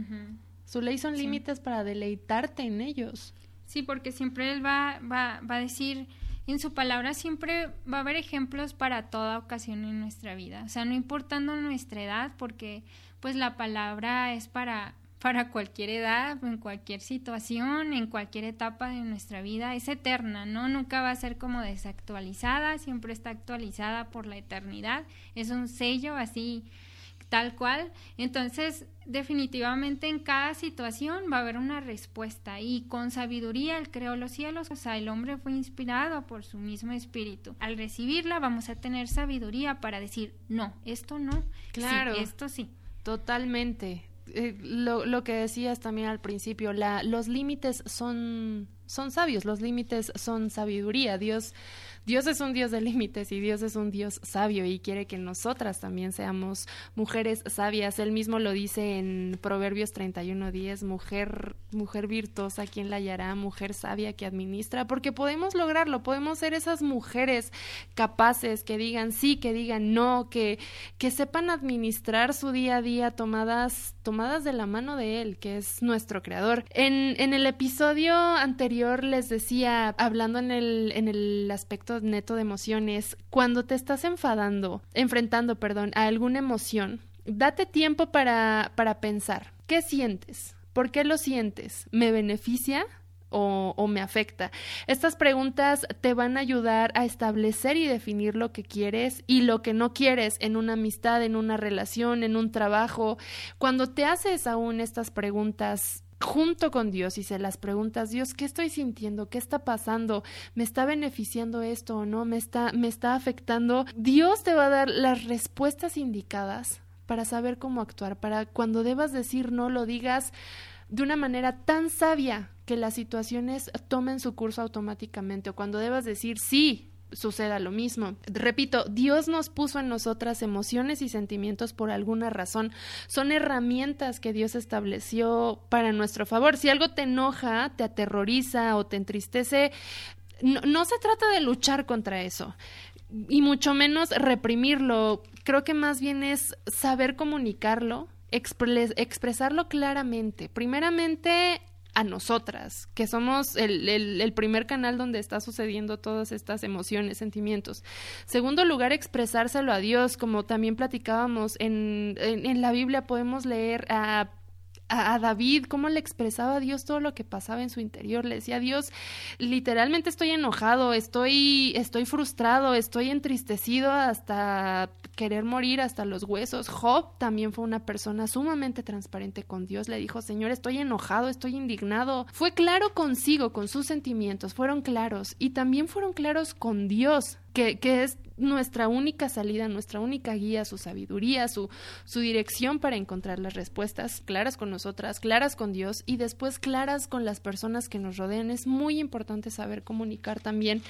Su ley son límites para deleitarte en ellos. Sí, porque siempre él va, va, va a decir, en su palabra siempre va a haber ejemplos para toda ocasión en nuestra vida. O sea, no importando nuestra edad, porque pues la palabra es para para cualquier edad, en cualquier situación, en cualquier etapa de nuestra vida, es eterna, ¿no? Nunca va a ser como desactualizada, siempre está actualizada por la eternidad, es un sello así tal cual. Entonces, definitivamente en cada situación va a haber una respuesta y con sabiduría él creó los cielos, o sea, el hombre fue inspirado por su mismo espíritu. Al recibirla vamos a tener sabiduría para decir, no, esto no, claro, esto sí. Totalmente, eh, lo, lo, que decías también al principio, la, los límites son, son sabios, los límites son sabiduría. Dios Dios es un Dios de límites y Dios es un Dios sabio y quiere que nosotras también seamos mujeres sabias. Él mismo lo dice en Proverbios 31:10, mujer, mujer virtuosa, quien la hallará? Mujer sabia que administra, porque podemos lograrlo, podemos ser esas mujeres capaces que digan sí, que digan no, que, que sepan administrar su día a día tomadas, tomadas de la mano de Él, que es nuestro creador. En, en el episodio anterior les decía, hablando en el, en el aspecto neto de emociones, cuando te estás enfadando, enfrentando, perdón, a alguna emoción, date tiempo para, para pensar, ¿qué sientes? ¿Por qué lo sientes? ¿Me beneficia? O, me afecta. Estas preguntas te van a ayudar a establecer y definir lo que quieres y lo que no quieres en una amistad, en una relación, en un trabajo. Cuando te haces aún estas preguntas, junto con Dios y se las preguntas, Dios, ¿qué estoy sintiendo? ¿Qué está pasando? ¿Me está beneficiando esto o no? ¿Me está, me está afectando? Dios te va a dar las respuestas indicadas para saber cómo actuar, para cuando debas decir no lo digas de una manera tan sabia que las situaciones tomen su curso automáticamente o cuando debas decir sí, suceda lo mismo. Repito, Dios nos puso en nosotras emociones y sentimientos por alguna razón. Son herramientas que Dios estableció para nuestro favor. Si algo te enoja, te aterroriza o te entristece, no, no se trata de luchar contra eso y mucho menos reprimirlo. Creo que más bien es saber comunicarlo, expresarlo claramente. Primeramente a nosotras, que somos el, el, primer canal donde está sucediendo todas estas emociones, sentimientos. Segundo lugar, expresárselo a Dios, como también platicábamos en, en, en la Biblia podemos leer a a, David, cómo le expresaba a Dios todo lo que pasaba en su interior. Le decía Dios, literalmente estoy enojado, estoy, estoy frustrado, estoy entristecido hasta querer morir, hasta los huesos. Job también fue una persona sumamente transparente con Dios. Le dijo, Señor, estoy enojado, estoy indignado. Fue claro consigo, con sus sentimientos, fueron claros y también fueron claros con Dios que, que, es nuestra única salida, nuestra única guía, su sabiduría, su, su dirección para encontrar las respuestas claras con nosotras, claras con Dios y después claras con las personas que nos rodean. Es muy importante saber comunicar también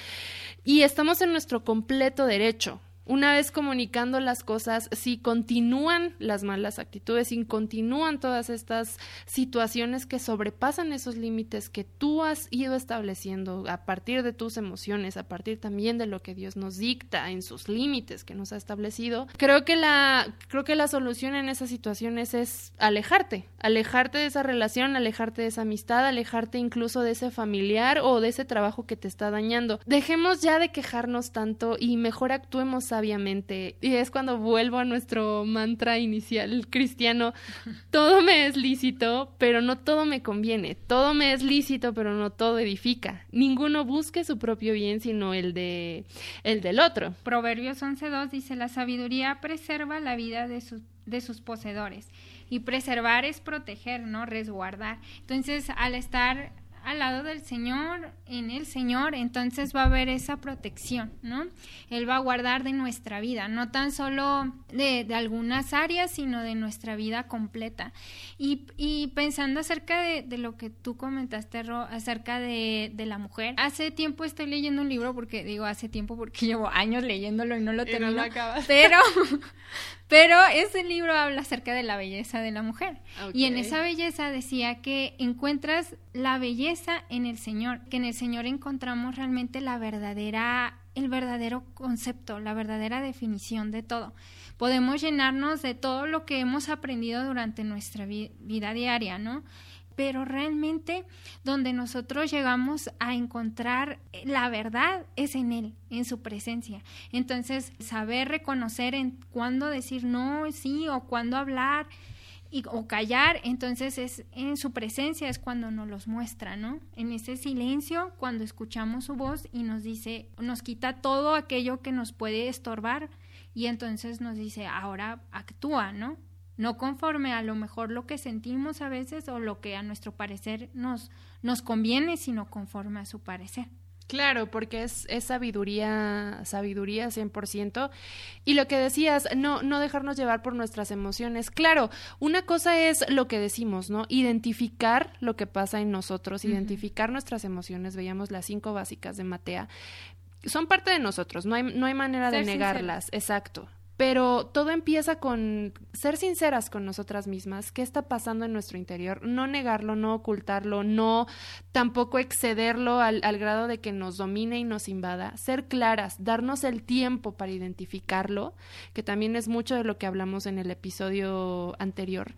y estamos en nuestro completo derecho una vez comunicando las cosas, si continúan las malas actitudes, si continúan todas estas situaciones que sobrepasan esos límites que tú has ido estableciendo a partir de tus emociones, a partir también de lo que Dios nos dicta en sus límites que nos ha establecido, creo que la creo que la solución en esas situaciones es alejarte, alejarte de esa relación, alejarte de esa amistad, alejarte incluso de ese familiar o de ese trabajo que te está dañando. Dejemos ya de quejarnos tanto y mejor actuemos sabiamente. Y es cuando vuelvo a nuestro mantra inicial cristiano, todo me es lícito, pero no todo me conviene. Todo me es lícito, pero no todo edifica. Ninguno busque su propio bien, sino el de el del otro. Proverbios 11:2 dice, "La sabiduría preserva la vida de sus de sus poseedores." Y preservar es proteger, ¿no? Resguardar. Entonces, al estar al lado del Señor, en el Señor, entonces va a haber esa protección, ¿no? Él va a guardar de nuestra vida, no tan solo de, de algunas áreas, sino de nuestra vida completa. Y, y pensando acerca de, de, lo que tú comentaste, Ro, acerca de, de, la mujer, hace tiempo estoy leyendo un libro, porque digo hace tiempo porque (laughs) llevo años leyéndolo y no lo termino, no pero, (laughs) pero ese libro habla acerca de la belleza de la mujer. Y en esa belleza decía que encuentras la belleza en el Señor, que en el Señor encontramos realmente la verdadera el verdadero concepto, la verdadera definición de todo. Podemos llenarnos de todo lo que hemos aprendido durante nuestra vida diaria, ¿no? Pero realmente donde nosotros llegamos a encontrar la verdad es en Él, en su presencia. Entonces, saber reconocer en cuándo decir no, sí, o cuándo hablar, y, o callar, entonces es en su presencia es cuando nos los muestra, ¿no? En ese silencio, cuando escuchamos su voz y nos dice, nos quita todo aquello que nos puede estorbar y entonces nos dice, ahora actúa, ¿no? No conforme a lo mejor lo que sentimos a veces o lo que a nuestro parecer nos, nos conviene, sino conforme a su parecer. Claro, porque es, es sabiduría, sabiduría 100%. Y lo que decías, no, no dejarnos llevar por nuestras emociones. Claro, una cosa es lo que decimos, ¿no? Identificar lo que pasa en nosotros, identificar nuestras emociones. Veíamos las cinco básicas de Matea. Son parte de nosotros, no hay, no hay manera de negarlas, exacto pero todo empieza con ser sinceras con nosotras mismas, qué está pasando en nuestro interior, no negarlo, no ocultarlo, no tampoco excederlo al, al, grado de que nos domine y nos invada, ser claras, darnos el tiempo para identificarlo, que también es mucho de lo que hablamos en el episodio anterior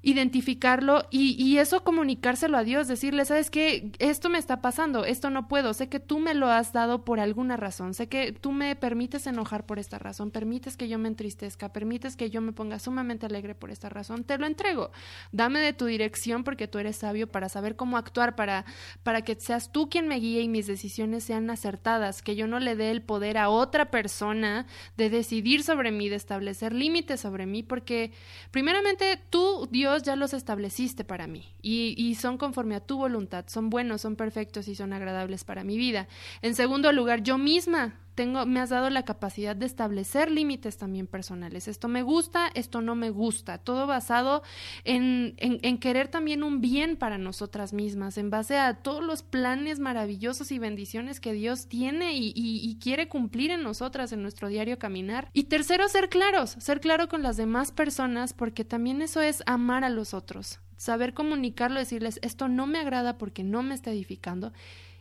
identificarlo y, y, eso comunicárselo a Dios, decirle, sabes qué, esto me está pasando, esto no puedo, sé que tú me lo has dado por alguna razón, sé que tú me permites enojar por esta razón, permites que yo me entristezca, permites que yo me ponga sumamente alegre por esta razón, te lo entrego, dame de tu dirección porque tú eres sabio para saber cómo actuar, para, para que seas tú quien me guíe y mis decisiones sean acertadas, que yo no le dé el poder a otra persona de decidir sobre mí, de establecer límites sobre mí, porque primeramente tú, Dios, Dios ya los estableciste para mí y, y, son conforme a tu voluntad, son buenos, son perfectos y son agradables para mi vida. En segundo lugar, yo misma tengo, me has dado la capacidad de establecer límites también personales. Esto me gusta, esto no me gusta. Todo basado en, en, querer también un bien para nosotras mismas, en base a todos los planes maravillosos y bendiciones que Dios tiene y, y, quiere cumplir en nosotras, en nuestro diario caminar. Y tercero, ser claros, ser claro con las demás personas, porque también eso es amar a los otros. Saber comunicarlo, decirles, esto no me agrada porque no me está edificando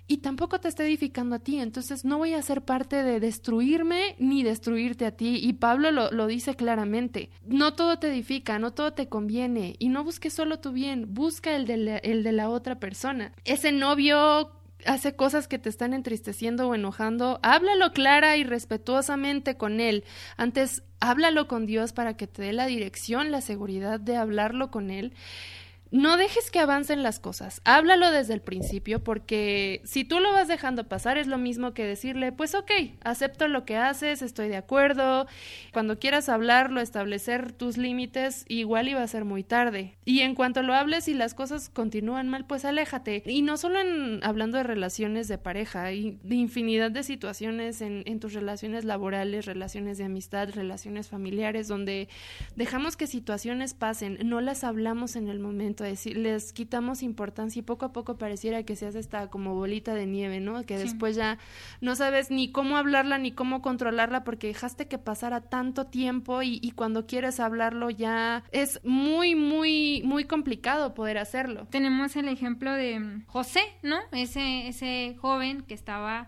y tampoco te está edificando a ti. Entonces no voy a ser parte de destruirme ni destruirte a ti. Y Pablo lo, lo, dice claramente. No todo te edifica, no todo te conviene. Y no busques solo tu bien, busca el de la, el de la otra persona. Ese novio hace cosas que te están entristeciendo o enojando, háblalo clara y respetuosamente con él. Antes, háblalo con Dios para que te dé la dirección, la seguridad de hablarlo con él no dejes que avancen las cosas. Háblalo desde el principio porque si tú lo vas dejando pasar es lo mismo que decirle, pues ok, acepto lo que haces, estoy de acuerdo. Cuando quieras hablarlo, establecer tus límites, igual iba a ser muy tarde. Y en cuanto lo hables y las cosas continúan mal, pues aléjate. Y no solo en, hablando de relaciones de pareja, hay de infinidad de situaciones en, en tus relaciones laborales, relaciones de amistad, relaciones familiares, donde dejamos que situaciones pasen, no las hablamos en el momento decir, les quitamos importancia y poco a poco pareciera que se hace esta como bolita de nieve, ¿no? Que después ya no sabes ni cómo hablarla ni cómo controlarla porque dejaste que pasara tanto tiempo y, y cuando quieres hablarlo ya es muy, muy, muy complicado poder hacerlo. Tenemos el ejemplo de José, ¿no? Ese, ese joven que estaba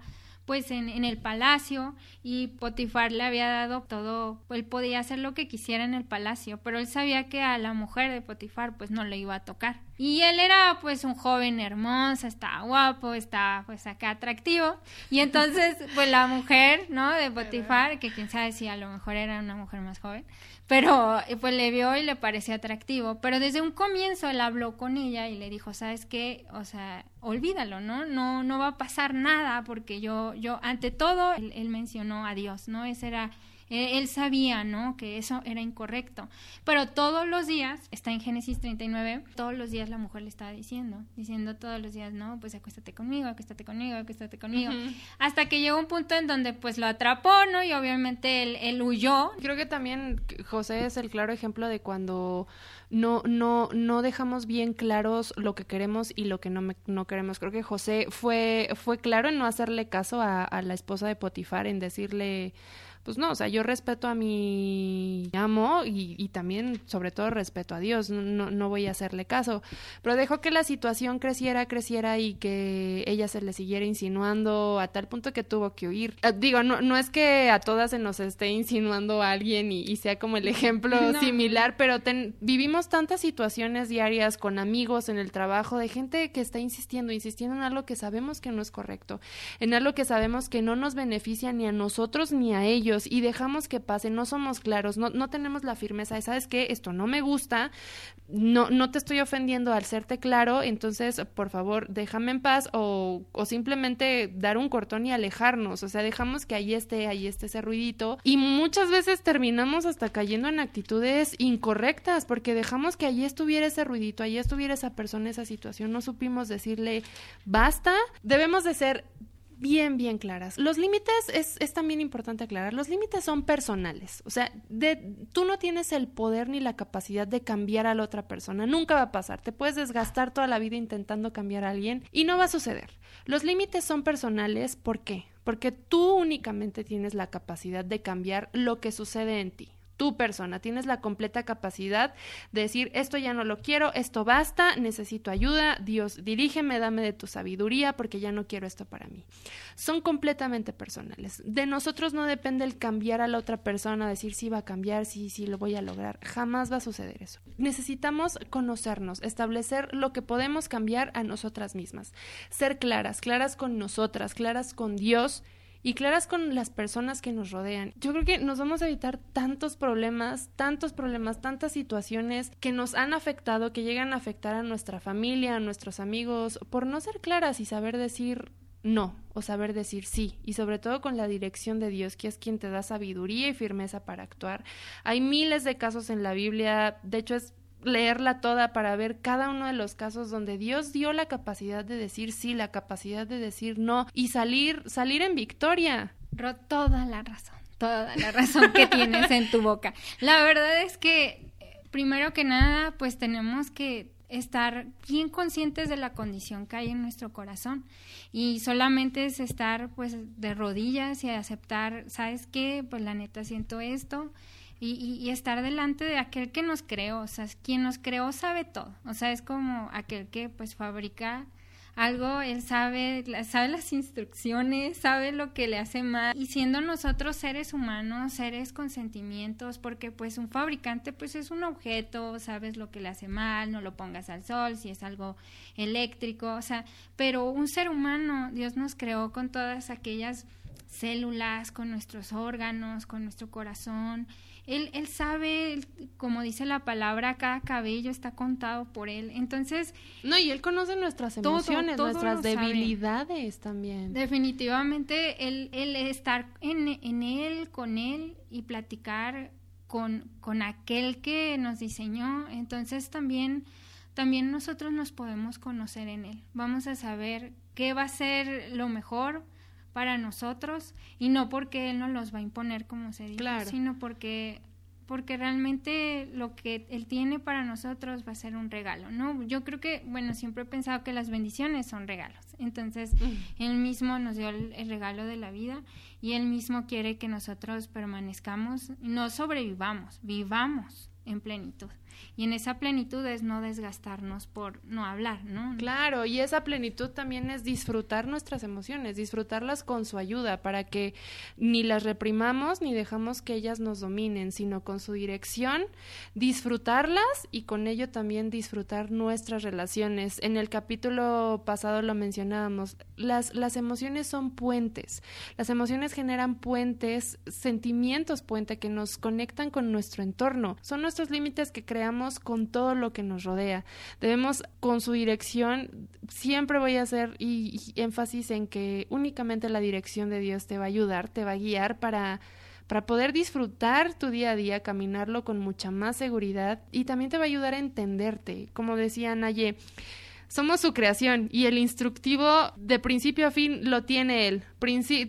pues en, en, el palacio y Potifar le había dado todo, él podía hacer lo que quisiera en el palacio, pero él sabía que a la mujer de Potifar pues no le iba a tocar. Y él era pues un joven hermoso, estaba guapo, estaba pues acá atractivo. Y entonces (laughs) pues la mujer, ¿no? De Potifar, que quién sabe si a lo mejor era una mujer más joven, pero pues le vio y le parecía atractivo. Pero desde un comienzo él habló con ella y le dijo, ¿sabes qué? O sea, olvídalo, ¿no? No, no va a pasar nada porque yo, yo, ante todo, él, él mencionó a Dios, ¿no? Ese era él sabía, ¿no? Que eso era incorrecto. Pero todos los días, está en Génesis 39, todos los días la mujer le estaba diciendo, diciendo todos los días, no, pues acuéstate conmigo, acuéstate conmigo, acuéstate conmigo. Hasta que llegó un punto en donde pues lo atrapó, ¿no? Y obviamente él, él huyó. Creo que también José es el claro ejemplo de cuando no, no, no dejamos bien claros lo que queremos y lo que no, no queremos. Creo que José fue, fue claro en no hacerle caso a, a la esposa de Potifar, en decirle pues no, o sea, yo respeto a mi amo y, y también, sobre todo, respeto a Dios, no, no voy a hacerle caso, pero dejó que la situación creciera, creciera y que ella se le siguiera insinuando a tal punto que tuvo que huir. Eh, digo, no, no es que a todas se nos esté insinuando a alguien y, sea como el ejemplo (laughs) similar, pero vivimos tantas situaciones diarias con amigos en el trabajo de gente que está insistiendo, insistiendo en algo que sabemos que no es correcto, en algo que sabemos que no nos beneficia ni a nosotros ni a ellos y dejamos que pase, no somos claros, no, no tenemos la firmeza de, ¿sabes qué? Esto no me gusta, no, no te estoy ofendiendo al serte claro, entonces, por favor, déjame en paz o, o simplemente dar un cortón y alejarnos, o sea, dejamos que ahí esté, ahí esté ese ruidito y muchas veces terminamos hasta cayendo en actitudes incorrectas porque dejamos que allí estuviera ese ruidito, allí estuviera esa persona, esa situación, no supimos decirle basta, debemos de ser bien, bien claras. Los límites es, es, también importante aclarar. Los límites son personales. O sea, de, tú no tienes el poder ni la capacidad de cambiar a la otra persona. Nunca va a pasar. Te puedes desgastar toda la vida intentando cambiar a alguien y no va a suceder. Los límites son personales. ¿Por qué? Porque tú únicamente tienes la capacidad de cambiar lo que sucede en ti tu persona. Tienes la completa capacidad de decir, esto ya no lo quiero, esto basta, necesito ayuda, Dios, dirígeme, dame de tu sabiduría porque ya no quiero esto para mí. Son completamente personales. De nosotros no depende el cambiar a la otra persona, decir si va a cambiar, si sí, lo voy a lograr. Jamás va a suceder eso. Necesitamos conocernos, establecer lo que podemos cambiar a nosotras mismas. Ser claras, claras con nosotras, claras con Dios y claras con las personas que nos rodean. Yo creo que nos vamos a evitar tantos problemas, tantos problemas, tantas situaciones que nos han afectado, que llegan a afectar a nuestra familia, a nuestros amigos, por no ser claras y saber decir no o saber decir sí y sobre todo con la dirección de Dios que es quien te da sabiduría y firmeza para actuar. Hay miles de casos en la Biblia, de hecho es leerla toda para ver cada uno de los casos donde Dios dio la capacidad de decir sí, la capacidad de decir no y salir salir en victoria. toda la razón, toda la razón que tienes en tu boca. La verdad es que primero que nada, pues tenemos que estar bien conscientes de la condición que hay en nuestro corazón y solamente es estar pues de rodillas y aceptar, ¿sabes qué? Pues la neta siento esto y, y, estar delante de aquel que nos creó, o sea, quien nos creó sabe todo, o sea, es como aquel que pues fabrica algo, él sabe, sabe las instrucciones, sabe lo que le hace mal. Y siendo nosotros seres humanos, seres con sentimientos, porque pues un fabricante pues es un objeto, sabes lo que le hace mal, no lo pongas al sol, si es algo eléctrico, o sea, pero un ser humano, Dios nos creó con todas aquellas células, con nuestros órganos, con nuestro corazón, él, él sabe, como dice la palabra, cada cabello está contado por él. Entonces... No, y él conoce nuestras emociones, nuestras debilidades también. Definitivamente, el, el estar en, en él, con él y platicar con, con aquel que nos diseñó, entonces también, también nosotros nos podemos conocer en él. Vamos a saber qué va a ser lo mejor para nosotros y no porque Él nos los va a imponer como se dice, sino porque porque realmente lo que Él tiene para nosotros va a ser un regalo, ¿no? Yo creo que, bueno, siempre he pensado que las bendiciones son regalos. Entonces, mm. Él mismo nos dio el, regalo de la vida y Él mismo quiere que nosotros permanezcamos, no sobrevivamos, vivamos en plenitud. Y en esa plenitud es no desgastarnos por no hablar, ¿no? Claro, y esa plenitud también es disfrutar nuestras emociones, disfrutarlas con su ayuda, para que ni las reprimamos ni dejamos que ellas nos dominen, sino con su dirección, disfrutarlas y con ello también disfrutar nuestras relaciones. En el capítulo pasado lo mencionábamos, las, las emociones son puentes, las emociones generan puentes, sentimientos puente que nos conectan con nuestro entorno, son nuestros límites que creamos con todo lo que nos rodea. Debemos, con su dirección, siempre voy a hacer y, énfasis en que únicamente la dirección de Dios te va a ayudar, te va a guiar para para poder disfrutar tu día a día, caminarlo con mucha más seguridad y también te va a ayudar a entenderte. Como decía Naye, somos su creación y el instructivo de principio a fin lo tiene él.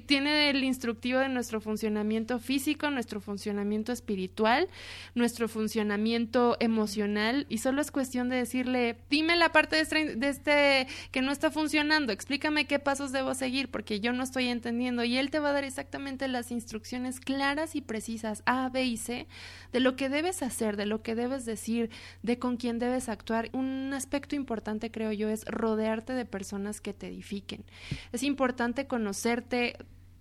tiene el instructivo de nuestro funcionamiento físico, nuestro funcionamiento espiritual, nuestro funcionamiento emocional y solo es cuestión de decirle, dime la parte de este, de este que no está funcionando, explícame qué pasos debo seguir porque yo no estoy entendiendo y él te va a dar exactamente las instrucciones claras y precisas A, B y C de lo que debes hacer, de lo que debes decir, de con quién debes actuar. Un aspecto importante creo yo, es rodearte de personas que te edifiquen. Es importante conocerte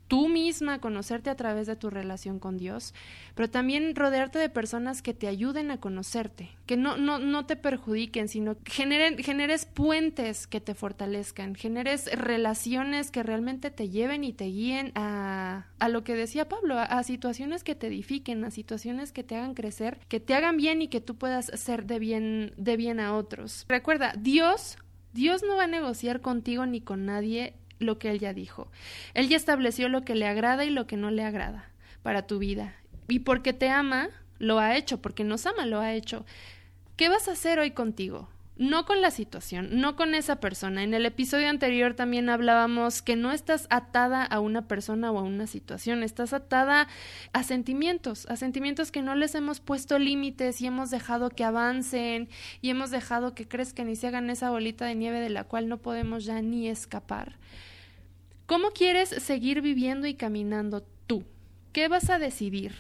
tú misma, conocerte a través de tu relación con Dios, pero también rodearte de personas que te ayuden a conocerte, que no, no, no te perjudiquen, sino generen, generes puentes que te fortalezcan, generes relaciones que realmente te lleven y te guíen a, a lo que decía Pablo, a, a, situaciones que te edifiquen, a situaciones que te hagan crecer, que te hagan bien y que tú puedas ser de bien, de bien a otros. Recuerda, Dios Dios no va a negociar contigo ni con nadie lo que Él ya dijo. Él ya estableció lo que le agrada y lo que no le agrada para tu vida. Y porque te ama, lo ha hecho, porque nos ama, lo ha hecho. ¿Qué vas a hacer hoy contigo? no con la situación, no con esa persona. En el episodio anterior también hablábamos que no estás atada a una persona o a una situación, estás atada a sentimientos, a sentimientos que no les hemos puesto límites y hemos dejado que avancen y hemos dejado que crezcan y se hagan esa bolita de nieve de la cual no podemos ya ni escapar. ¿Cómo quieres seguir viviendo y caminando tú? ¿Qué vas a decidir?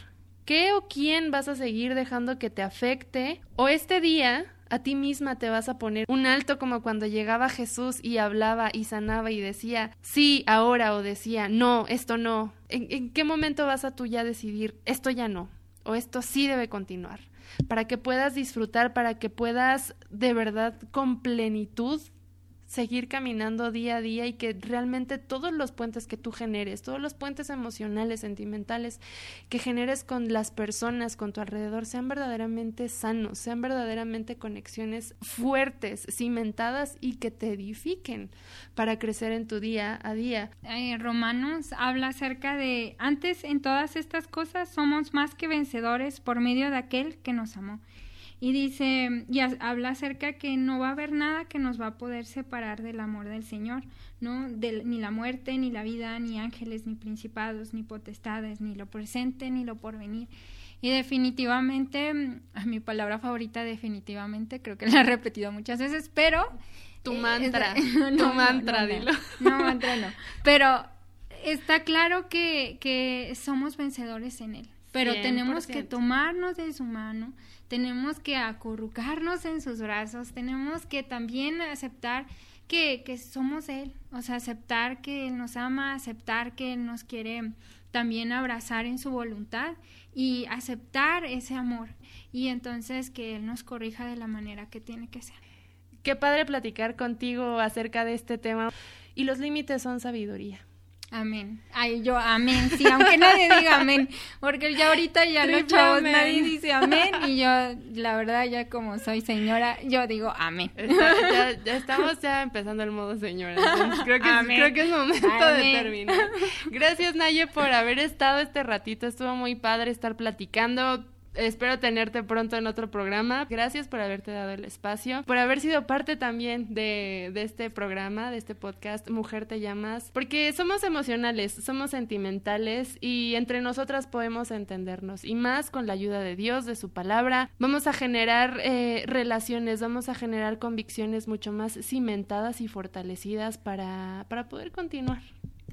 ¿Qué o quién vas a seguir dejando que te afecte? ¿O este día a ti misma te vas a poner un alto como cuando llegaba Jesús y hablaba y sanaba y decía, sí, ahora o decía, no, esto no. ¿En, qué momento vas a tú ya decidir, esto ya no? O esto sí debe continuar. Para que puedas disfrutar, para que puedas de verdad con plenitud seguir caminando día a día y que realmente todos los puentes que tú generes, todos los puentes emocionales, sentimentales que generes con las personas, con tu alrededor, sean verdaderamente sanos, sean verdaderamente conexiones fuertes, cimentadas y que te edifiquen para crecer en tu día a día. Eh, Romanos habla acerca de, antes en todas estas cosas somos más que vencedores por medio de aquel que nos amó. Y dice, y habla acerca que no va a haber nada que nos va a poder separar del amor del Señor, ¿no? ni la muerte, ni la vida, ni ángeles, ni principados, ni potestades, ni lo presente, ni lo porvenir. Y definitivamente, a mi palabra favorita definitivamente, creo que (laughs) la he repetido muchas veces, pero... Tu eh, mantra, (laughs) tu mantra, dilo. No, mantra no. Pero está claro que, que somos vencedores en Él, pero tenemos que tomarnos de su mano, tenemos que acurrucarnos en sus brazos, tenemos que también aceptar que, que somos Él, o sea, aceptar que Él nos ama, aceptar que Él nos quiere también abrazar en su voluntad y aceptar ese amor y entonces que Él nos corrija de la manera que tiene que ser. Qué padre platicar contigo acerca de este tema y los límites son sabiduría. Amén. Ay, yo amén, sí, aunque nadie diga amén, porque ya ahorita ya los chavos nadie dice amén y yo la verdad ya como soy señora, yo digo amén. (laughs) ya, estamos ya empezando el modo señora, creo que, creo que es momento de terminar. Gracias Naye por haber estado este ratito, estuvo muy padre estar platicando espero tenerte pronto en otro programa. Gracias por haberte dado el espacio, por haber sido parte también de, este programa, de este podcast Mujer Te Llamas, porque somos emocionales, somos sentimentales y entre nosotras podemos entendernos y más con la ayuda de Dios, de su palabra. Vamos a generar eh, relaciones, vamos a generar convicciones mucho más cimentadas y fortalecidas para, para poder continuar.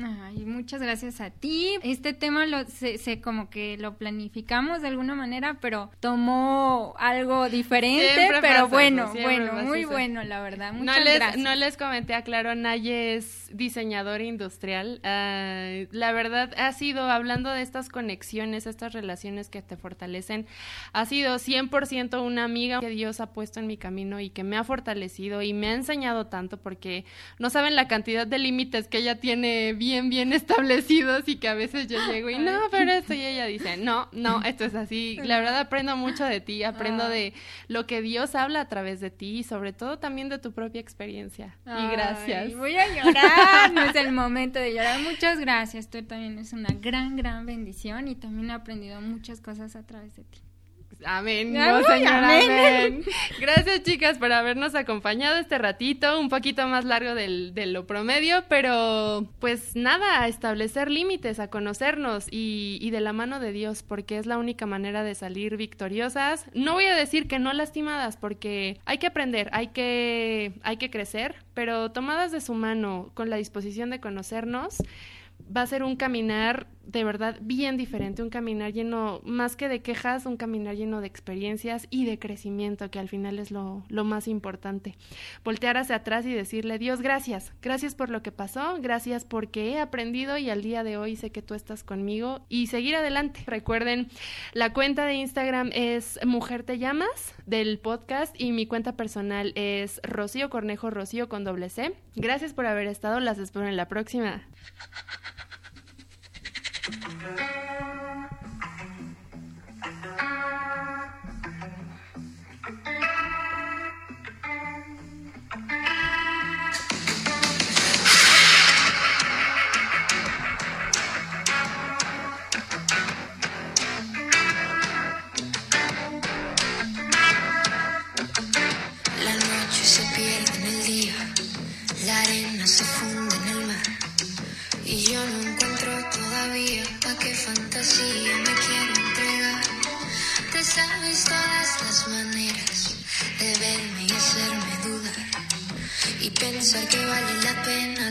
Ay, muchas gracias a ti. Este tema lo se, como que lo planificamos de alguna manera, pero tomó algo diferente, pero bueno, bueno, muy bueno, la verdad. Muchas no les, gracias. No les comenté, aclaro, Naye es diseñador industrial. Ah, la verdad ha sido, hablando de estas conexiones, estas relaciones que te fortalecen, ha sido 100% una amiga que Dios ha puesto en mi camino y que me ha fortalecido y me ha enseñado tanto porque no saben la cantidad de límites que ella tiene bien, bien establecidos y que a veces yo llego y no, pero esto y ella dice, no, no, esto es así. La verdad aprendo mucho de ti, aprendo de lo que Dios habla a través de ti y sobre todo también de tu propia experiencia. y gracias. Voy a llorar, no es el momento de llorar. Muchas gracias, tú también es una gran, gran bendición y también he aprendido muchas cosas a través de ti. Amén, no, señora, amén. Gracias, chicas, por habernos acompañado este ratito, un poquito más largo del, de lo promedio, pero pues nada, a establecer límites, a conocernos y, y de la mano de Dios, porque es la única manera de salir victoriosas. No voy a decir que no lastimadas, porque hay que aprender, hay que, hay que crecer, pero tomadas de su mano, con la disposición de conocernos, va a ser un caminar de verdad bien diferente, un caminar lleno, más que de quejas, un caminar lleno de experiencias y de crecimiento, que al final es lo, lo más importante. Voltear hacia atrás y decirle, Dios, gracias, gracias por lo que pasó, gracias porque he aprendido y al día de hoy sé que tú estás conmigo y seguir adelante. Recuerden, la cuenta de Instagram es Mujer Te Llamas del podcast y mi cuenta personal es Rocío Cornejo Rocío con doble C. Gracias por haber estado, las espero en la próxima. La noche se pierde en el día, la arena se funde en el mar y yo no encuentro todavía a qué fantasía me quiero entregar. Te sabes todas las maneras de verme y hacerme dudar y pensar que vale la pena